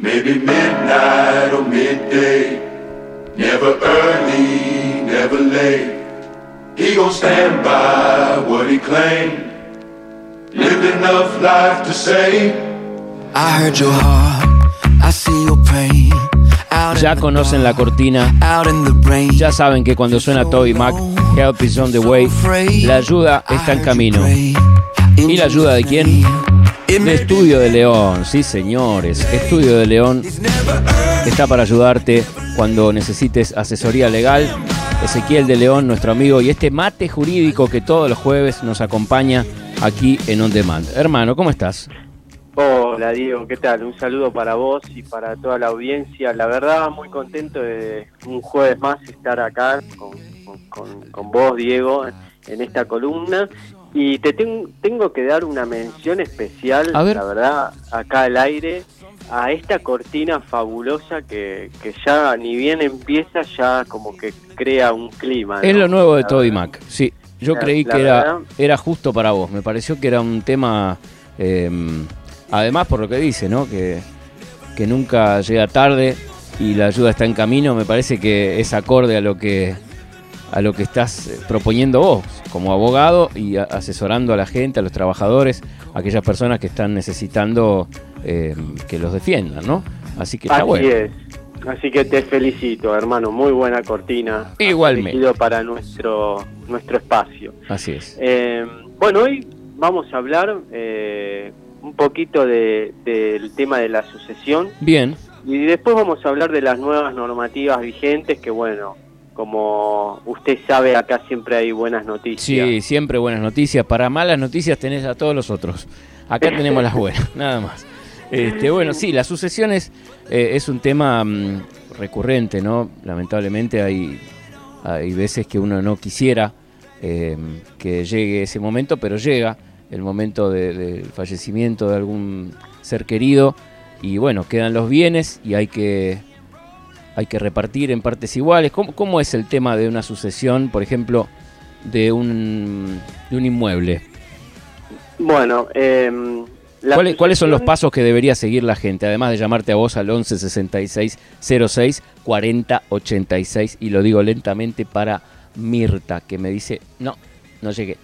Maybe midnight or midday. Never early, never late. He gon' stand by what he claimed. Lived enough life to say. I heard your heart, I see your pain. Out Ya in the conocen la cortina, out in the rain. ya saben que cuando suena Toby Mac, Help is on the way, la ayuda está en camino. ¿Y la ayuda de quién? Estudio de León, sí señores, Estudio de León está para ayudarte cuando necesites asesoría legal. Ezequiel de León, nuestro amigo, y este mate jurídico que todos los jueves nos acompaña aquí en On Demand. Hermano, ¿cómo estás? Hola Diego, ¿qué tal? Un saludo para vos y para toda la audiencia. La verdad, muy contento de un jueves más estar acá con- con vos, Diego, en esta columna. Y te ten- tengo que dar una mención especial, A ver. la verdad, acá al aire, a esta cortina fabulosa que, que ya ni bien empieza, ya como que crea un clima. Es lo nuevo de Toby. Mac, sí. Yo La- creí la que era, justo para vos. Me pareció que era un tema, eh, además por lo que dice, ¿no? Que, que nunca llega tarde y la ayuda está en camino. Me parece que es acorde a lo que a lo que estás eh, proponiendo vos como abogado y asesorando a la gente, a los trabajadores, a aquellas personas que están necesitando eh, que los defiendan, ¿no? Así que está Así bueno. es. Así que te felicito, hermano. Muy buena cortina. Igualmente. para nuestro nuestro espacio. Así es. Eh, bueno, hoy vamos a hablar eh, un poquito de- del tema de la sucesión Bien, y después vamos a hablar de las nuevas normativas vigentes que, bueno, como usted sabe, acá siempre hay buenas noticias. Sí, siempre buenas noticias. Para malas noticias tenés a todos los otros. Acá tenemos las buenas, nada más. Este, bueno, sí, las sucesiones eh, es un tema mm, recurrente, ¿no? Lamentablemente hay, hay veces que uno no quisiera eh, que llegue ese momento, pero llega el momento de- del fallecimiento de algún ser querido y bueno, quedan los bienes y hay que hay que repartir en partes iguales. ¿Cómo, cómo es el tema de una sucesión, por ejemplo, de un, de un inmueble? Bueno, eh, la ¿Cuáles, cuáles son los pasos que debería seguir la gente? Además de llamarte a vos al 11 66 06 40 86 y lo digo lentamente para Mirta que me dice, no, no llegué.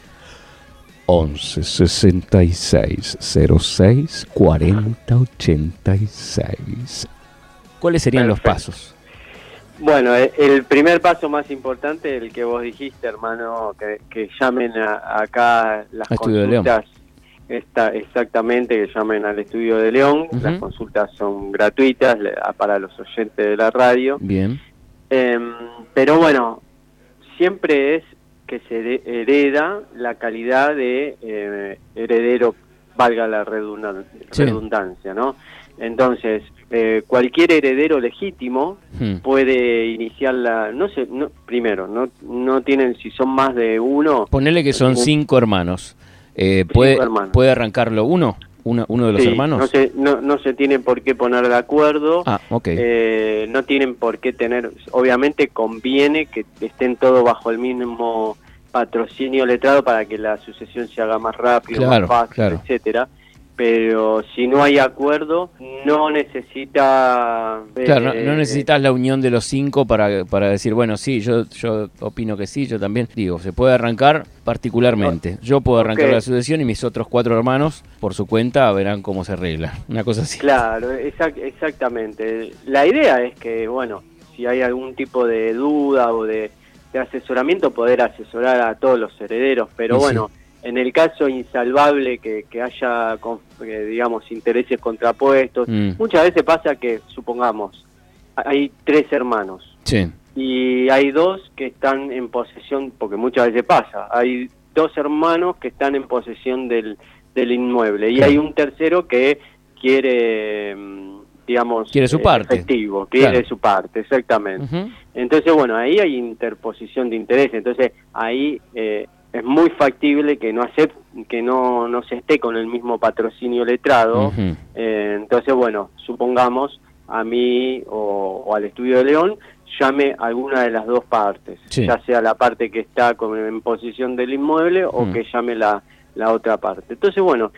11 66 06 40 86. ¿Cuáles serían los pasos? Bueno, eh, el primer paso más importante, el que vos dijiste, hermano, que, que llamen a- acá las A consultas, está, exactamente, que llamen al Estudio de León, las consultas son gratuitas para los oyentes de la radio, Bien, Em, pero bueno, siempre es que se hereda la calidad de eh, heredero, valga la redundan- Sí. redundancia, ¿no? Entonces, eh, cualquier heredero legítimo Hmm. puede iniciar la no sé no, primero no no tienen si son más de uno Ponele que son cinco hermanos. Eh, ¿puede, hermanos. ¿Puede arrancarlo uno? ¿Uno, uno de los sí, hermanos? no se no, no se tienen por qué poner de acuerdo Ah, ok. eh, no tienen por qué tener obviamente conviene que estén todos bajo el mismo patrocinio letrado para que la sucesión se haga más rápido Claro, más fácil claro. etcétera pero si no hay acuerdo no necesita Claro, no, eh, no necesitas la unión de los cinco para, para decir, bueno, sí, yo, yo opino que sí, yo también. Digo, se puede arrancar particularmente. Yo puedo arrancar la sucesión y mis otros cuatro hermanos, por su cuenta, verán cómo se arregla. Una cosa así. Claro, exac- exactamente. La idea es que, bueno, si hay algún tipo de duda o de, de asesoramiento, poder asesorar a todos los herederos. Pero Y sí. En el caso insalvable que, que haya, con- digamos, intereses contrapuestos, Mm. muchas veces pasa que, supongamos, hay tres hermanos Sí, y hay dos que están en posesión, porque muchas veces pasa, hay dos hermanos que están en posesión del, del inmueble y Claro. hay un tercero que quiere, mm, digamos, Quiere su eh, parte. efectivo, quiere Claro. su parte, exactamente. Entonces, bueno, ahí hay interposición de interés, entonces ahí eh, es muy factible que no acep- que no, no se esté con el mismo patrocinio letrado, eh, entonces, bueno, supongamos a mí o, o al Estudio de León, llame alguna de las dos partes, Sí. ya sea la parte que está con, en posición del inmueble o que llame la, la otra parte. Entonces, bueno,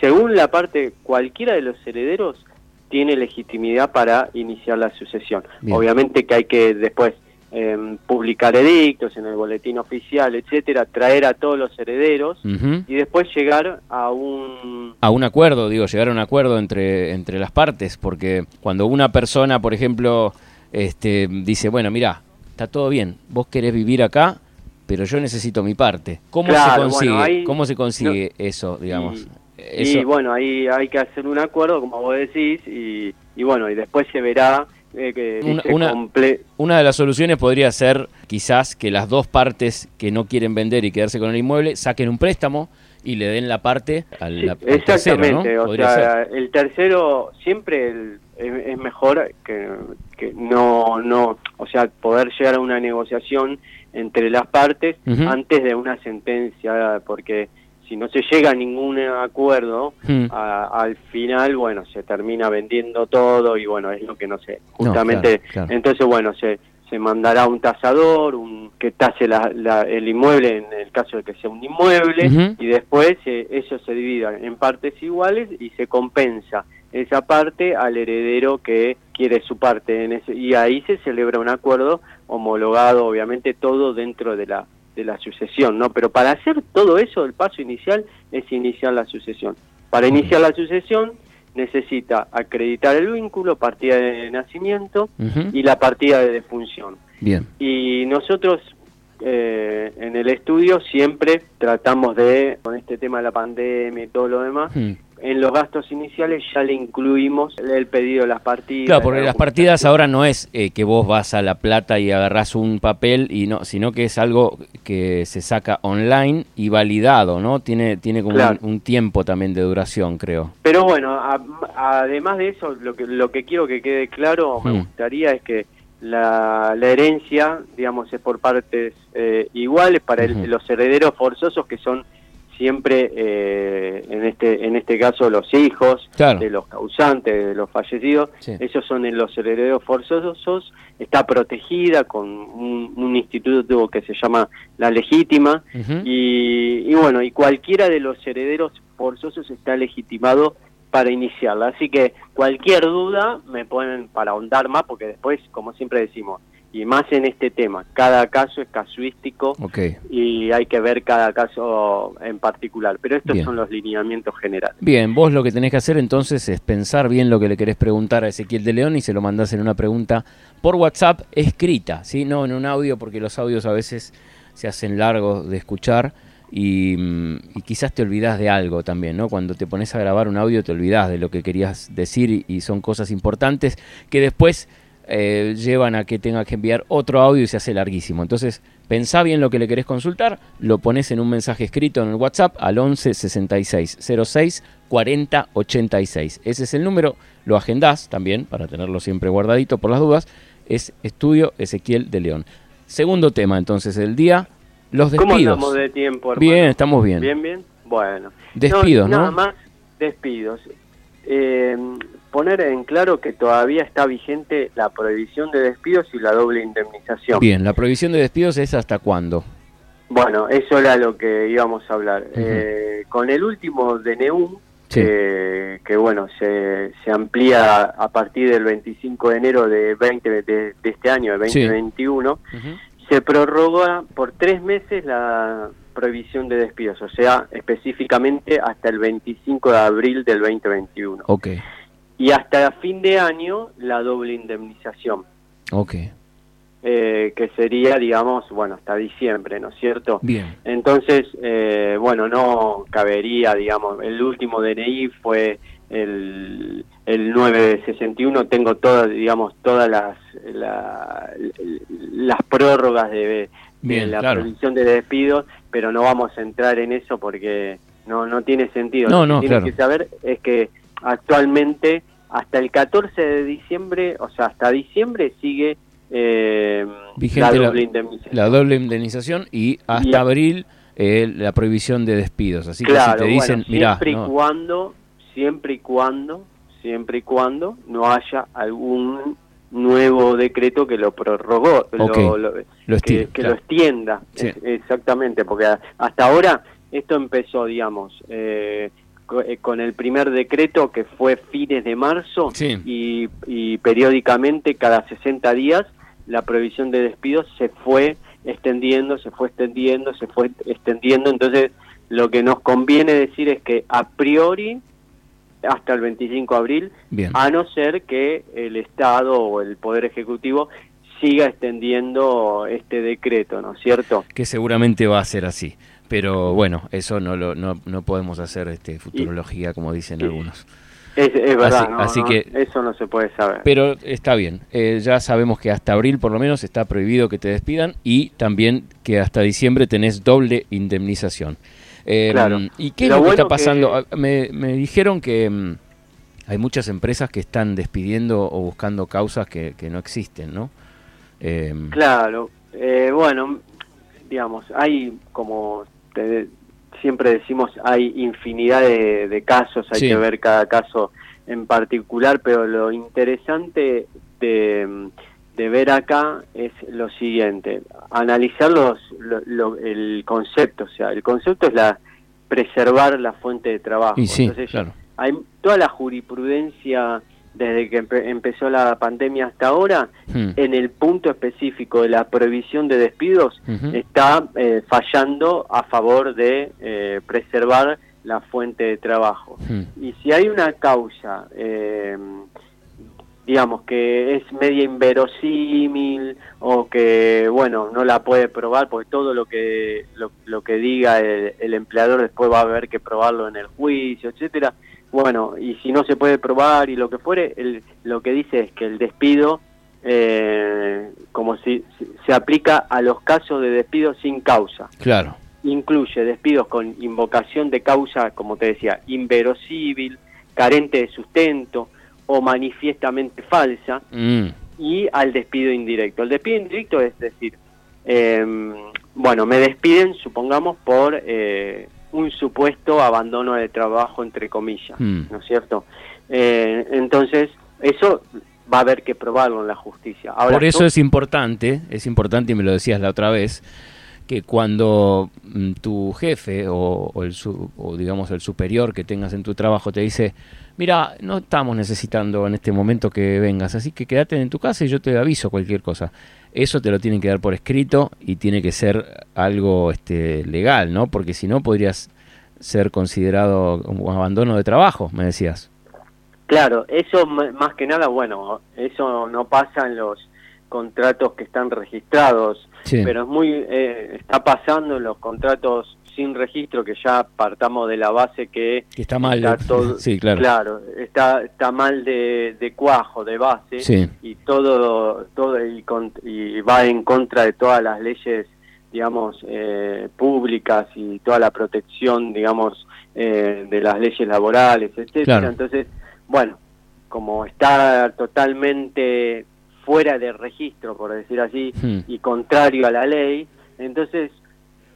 según la parte, cualquiera de los herederos tiene legitimidad para iniciar la sucesión. Bien. Obviamente que hay que después eh, publicar edictos en el boletín oficial, etcétera, traer a todos los herederos y después llegar a un a un acuerdo, digo, llegar a un acuerdo entre, entre las partes, porque cuando una persona, por ejemplo, este, dice, bueno, mira, está todo bien, vos querés vivir acá, pero yo necesito mi parte. ¿Cómo se consigue, bueno, ahí- cómo se consigue eso, digamos? Y, Eso- y, bueno, ahí hay que hacer un acuerdo, como vos decís, y, y bueno, y después se verá eh, que Una- de las soluciones podría ser quizás que las dos partes que no quieren vender y quedarse con el inmueble saquen un préstamo y le den la parte al, Sí, al tercero, exactamente, ¿no? o sea, ser. el tercero siempre el- es, es mejor que, que no, no, o sea, poder llegar a una negociación entre las partes antes de una sentencia, porque si no se llega a ningún acuerdo, Hmm. a- al final, bueno, se termina vendiendo todo y bueno, es lo que no sé. No, Justamente, claro, claro. entonces, bueno, se, se mandará un tasador, un que tase la- la- el inmueble en el caso de que sea un inmueble y después eh, eso se divide en partes iguales y se compensa esa parte al heredero que quiere su parte en ese, y ahí se celebra un acuerdo homologado obviamente todo dentro de la de la sucesión no pero para hacer todo eso el paso inicial es iniciar la sucesión. Para iniciar la sucesión necesita acreditar el vínculo partida de nacimiento y la partida de defunción. Bien. y nosotros eh, en el estudio siempre tratamos de, con este tema de la pandemia y todo lo demás. En los gastos iniciales ya le incluimos el pedido de las partidas. Claro, porque la las partidas ahora no es eh, que vos vas a La Plata y agarrás un papel y no, sino que es algo que se saca online y validado, ¿no? Tiene tiene como Claro. un, un tiempo también de duración, creo. Pero bueno, a- además de eso, lo que, lo que quiero que quede claro, me Hmm. gustaría es que la, la herencia, digamos, es por partes eh, iguales para el- los herederos forzosos que son siempre, eh, en este en este caso, los hijos Claro. de los causantes, de los fallecidos. Sí. Esos son en los herederos forzosos. Está protegida con un, un instituto que se llama la legítima. Y, y bueno, y cualquiera de los herederos forzosos está legitimado para iniciarla. Así que cualquier duda me pueden para ahondar más, porque después, como siempre decimos, y más en este tema, cada caso es casuístico y hay que ver cada caso en particular. Pero estos Bien. son los lineamientos generales. Bien, vos lo que tenés que hacer entonces es pensar bien lo que le querés preguntar a Ezequiel de León y se lo mandás en una pregunta por WhatsApp escrita, ¿sí? No en un audio, porque los audios a veces se hacen largos de escuchar y, mm, y quizás te olvidás de algo también, ¿no? Cuando te pones a grabar un audio te olvidás de lo que querías decir y, y son cosas importantes que después eh, llevan a que tengas que enviar otro audio y se hace larguísimo. Entonces, pensá bien lo que le querés consultar, lo pones en un mensaje escrito en el WhatsApp al 11 66 06 40 86. Ese es el número, lo agendás también para tenerlo siempre guardadito por las dudas. Es Estudio Ezequiel de León. Segundo tema entonces del día, los ¿Cómo despidos. andamos de tiempo, hermano? Bien, estamos bien. Bien, bien. Bueno. Despidos, ¿no? Nada más despidos. Eh, poner en claro que todavía está vigente la prohibición de despidos y la doble indemnización. Bien, la prohibición de despidos es hasta cuándo. Bueno, eso era lo que íbamos a hablar. Eh, con el último DNU, Sí. eh, que bueno, se, se amplía a partir del 25 de enero de, 20, de, de este año, de Sí. 2021, se prorroga por tres meses la prohibición de despidos, o sea, específicamente hasta el 25 de abril del 2021. Ok, Y hasta fin de año la doble indemnización, ok. eh, que sería, digamos, bueno, hasta diciembre, ¿no es cierto? Bien. Entonces, eh, bueno, no cabería, digamos, el último DNI fue el, el 961, tengo todas, digamos, todas las, la- las prórrogas de, de Bien, la claro. prohibición de despidos, pero no vamos a entrar en eso porque no, no tiene sentido. No, Lo que claro. que saber es que actualmente, hasta el 14 de diciembre, o sea, hasta diciembre sigue eh, Vigente la doble indemnización. La doble indemnización y hasta Y abril eh, la prohibición de despidos. Así que si te dicen, bueno, mirá, siempre y cuando, siempre y cuando, siempre y cuando no haya algún nuevo decreto que lo prorrogó, lo- Ok, lo, lo que, estiro, que claro. lo extienda, Sí. Es- exactamente, porque hasta ahora esto empezó, digamos, eh, eh, con el primer decreto que fue fines de marzo Sí. y, y periódicamente cada 60 días la prohibición de despidos se fue extendiendo, se fue extendiendo, se fue extendiendo. Entonces, lo que nos conviene decir es que a priori, hasta el 25 de abril, Bien. a no ser que el Estado o el Poder Ejecutivo siga extendiendo este decreto, ¿no es cierto? Que seguramente va a ser así. Pero bueno, eso no lo, no, no podemos hacer este futurología como dicen y- algunos. Es, es verdad, Así- no, así no, que- eso no se puede saber. Pero está bien, eh, ya sabemos que hasta abril por lo menos está prohibido que te despidan y también que hasta diciembre tenés doble indemnización. Eh, Claro. ¿Y qué es Lo lo, que está pasando? que- Ah, Me, me dijeron que mm, hay muchas empresas que están despidiendo o buscando causas que, que no existen, ¿no? Eh, Claro, eh, bueno, digamos, hay como te- siempre decimos, hay infinidad de, de casos, hay Sí. que ver cada caso en particular, pero lo interesante de, de ver acá es lo siguiente, analizar los, lo- lo- el concepto, o sea, el concepto es la preservar la fuente de trabajo. y sí, Entonces, claro. hay toda la jurisprudencia desde que empe- empezó la pandemia hasta ahora, Hmm. en el punto específico de la prohibición de despidos, está eh, fallando a favor de eh, preservar la fuente de trabajo. Hmm. Y si hay una causa, eh, digamos, que es media inverosímil o que, bueno, no la puede probar porque todo lo que lo, lo que diga el, el empleador después va a haber que probarlo en el juicio, etcétera. Bueno, y si no se puede probar y lo que fuere, el- lo que dice es que el despido, eh, como si se aplica a los casos de despido sin causa Claro. incluye despidos con invocación de causa, como te decía, inverosímil, carente de sustento o manifiestamente falsa, Mm. y al despido indirecto. El despido indirecto es decir, eh, bueno, me despiden, supongamos, por eh, un supuesto abandono de trabajo, entre comillas, Mm. ¿no es cierto? Eh, entonces, eso va a haber que probarlo en la justicia. Ahora, Por eso es importante, es importante y me lo decías la otra vez, que cuando mm, tu jefe o, el o digamos el superior que tengas en tu trabajo te dice, mira, no estamos necesitando en este momento que vengas, así que quédate en tu casa y yo te aviso cualquier cosa. Eso te lo tienen que dar por escrito y tiene que ser algo este, legal, ¿no? Porque si no podrías ser considerado como abandono de trabajo, me decías. Claro, eso más que nada, bueno, eso no pasa en los contratos que están registrados, Sí. pero es muy, eh, está pasando en los contratos sin registro, que ya partamos de la base que Que está mal. está todo, sí, claro. está, está mal de, de cuajo, de base, Sí. y todo, todo y, con- y va en contra de todas las leyes, digamos, eh, públicas y toda la protección, digamos, eh, de las leyes laborales, etcétera. Claro. Entonces, bueno, como está totalmente fuera de registro, por decir así, Hmm. y contrario a la ley, entonces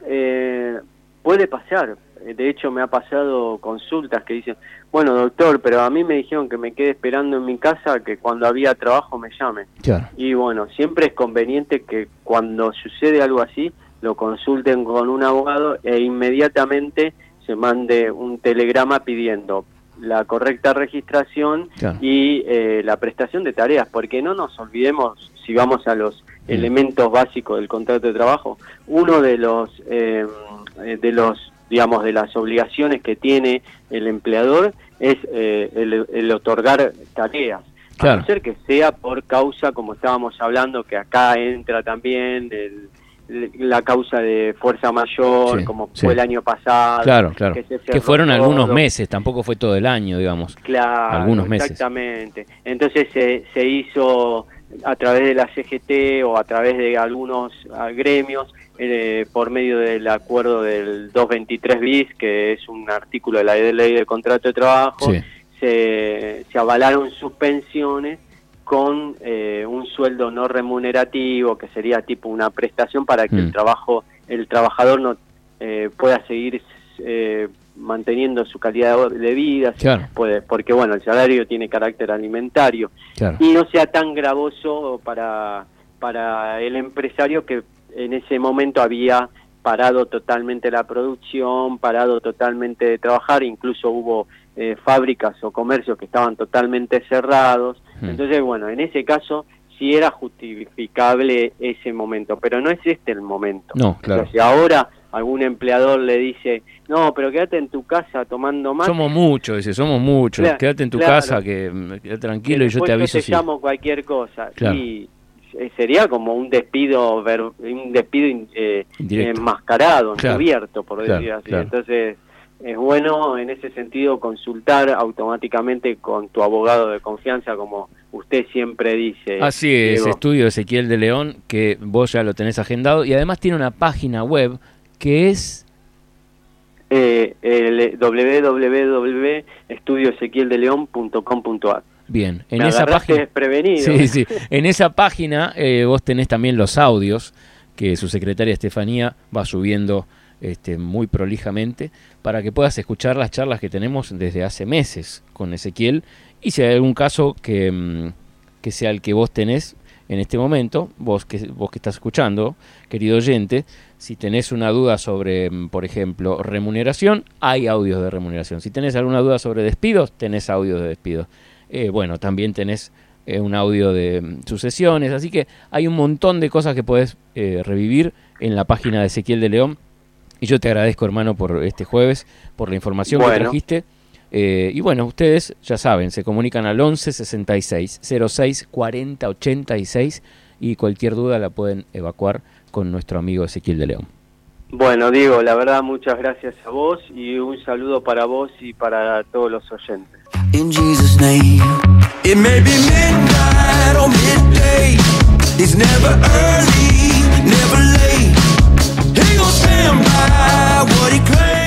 eh, puede pasar. Eh, De hecho, me ha pasado consultas que dicen, bueno, doctor, pero a mí me dijeron que me quede esperando en mi casa, que cuando había trabajo me llame. Claro. Y bueno, siempre es conveniente que cuando sucede algo así, lo consulten con un abogado e inmediatamente se mande un telegrama pidiendo la correcta registración Claro. y eh, la prestación de tareas, porque no nos olvidemos, si vamos a los Mm. elementos básicos del contrato de trabajo, uno de los eh, eh, de los digamos de las obligaciones que tiene el empleador es eh, el, el otorgar tareas. Claro. A no ser que sea por causa, como estábamos hablando, que acá entra también el- la causa de fuerza mayor, Sí, como sí. fue el año pasado. Claro, claro. que se Que, cerró fueron algunos meses, tampoco fue todo el año, digamos. Claro, algunos meses. Exactamente. Entonces se, se hizo a través de la CGT o a través de algunos gremios eh, por medio del acuerdo del 223 bis, que es un artículo de la ley del contrato de trabajo, Sí. se, se avalaron suspensiones con eh, un sueldo no remunerativo, que sería tipo una prestación para que Mm. el trabajo, el trabajador no eh, pueda seguir eh, manteniendo su calidad de vida, Claro. puede, porque bueno, el salario tiene carácter alimentario Claro. y no sea tan gravoso para, para el empresario que en ese momento había parado totalmente la producción, parado totalmente de trabajar, incluso hubo eh, fábricas o comercios que estaban totalmente cerrados. Mm. Entonces, bueno, en ese caso sí era justificable ese momento, pero no es este el momento. No, claro. si ahora algún empleador le dice, no, pero quédate en tu casa tomando más, Somos muchos, dice, somos muchos. Claro, Quédate en tu claro. casa, que mm, quédate tranquilo y yo te aviso te si. llamo cualquier cosa. Claro. Y sería como un despido, ver- un despido eh, enmascarado, encubierto, por decir así. Entonces, es bueno en ese sentido consultar automáticamente con tu abogado de confianza, como usted siempre dice. Así es, Diego. estudio Ezequiel de León, que vos ya lo tenés agendado y además tiene una página web que es Eh, el www.estudioezequieldeleon.com.ar. bien, en Me esa página desprevenido. Sí, sí. En esa página eh, vos tenés también los audios que su secretaria Estefanía va subiendo este, muy prolijamente para que puedas escuchar las charlas que tenemos desde hace meses con Ezequiel y si hay algún caso que, mm, que sea el que vos tenés en este momento, vos que, vos que estás escuchando, querido oyente, si tenés una duda sobre, mm, por ejemplo, remuneración, hay audios de remuneración. Si tenés alguna duda sobre despidos, tenés audios de despidos. Eh, bueno, también tenés eh, un audio de mm, sucesiones, así que hay un montón de cosas que podés eh, revivir en la página de Ezequiel de León. Y yo te agradezco, hermano, por este jueves, por la información que trajiste. Eh, y bueno, ustedes ya saben, se comunican al 11 66 06 40 86 y cualquier duda la pueden evacuar con nuestro amigo Ezequiel de León. Bueno, Diego, la verdad, muchas gracias a vos y un saludo para vos y para todos los oyentes. In Jesus' name. It may be midnight or midday. He's never early, never late. stand by what he claims.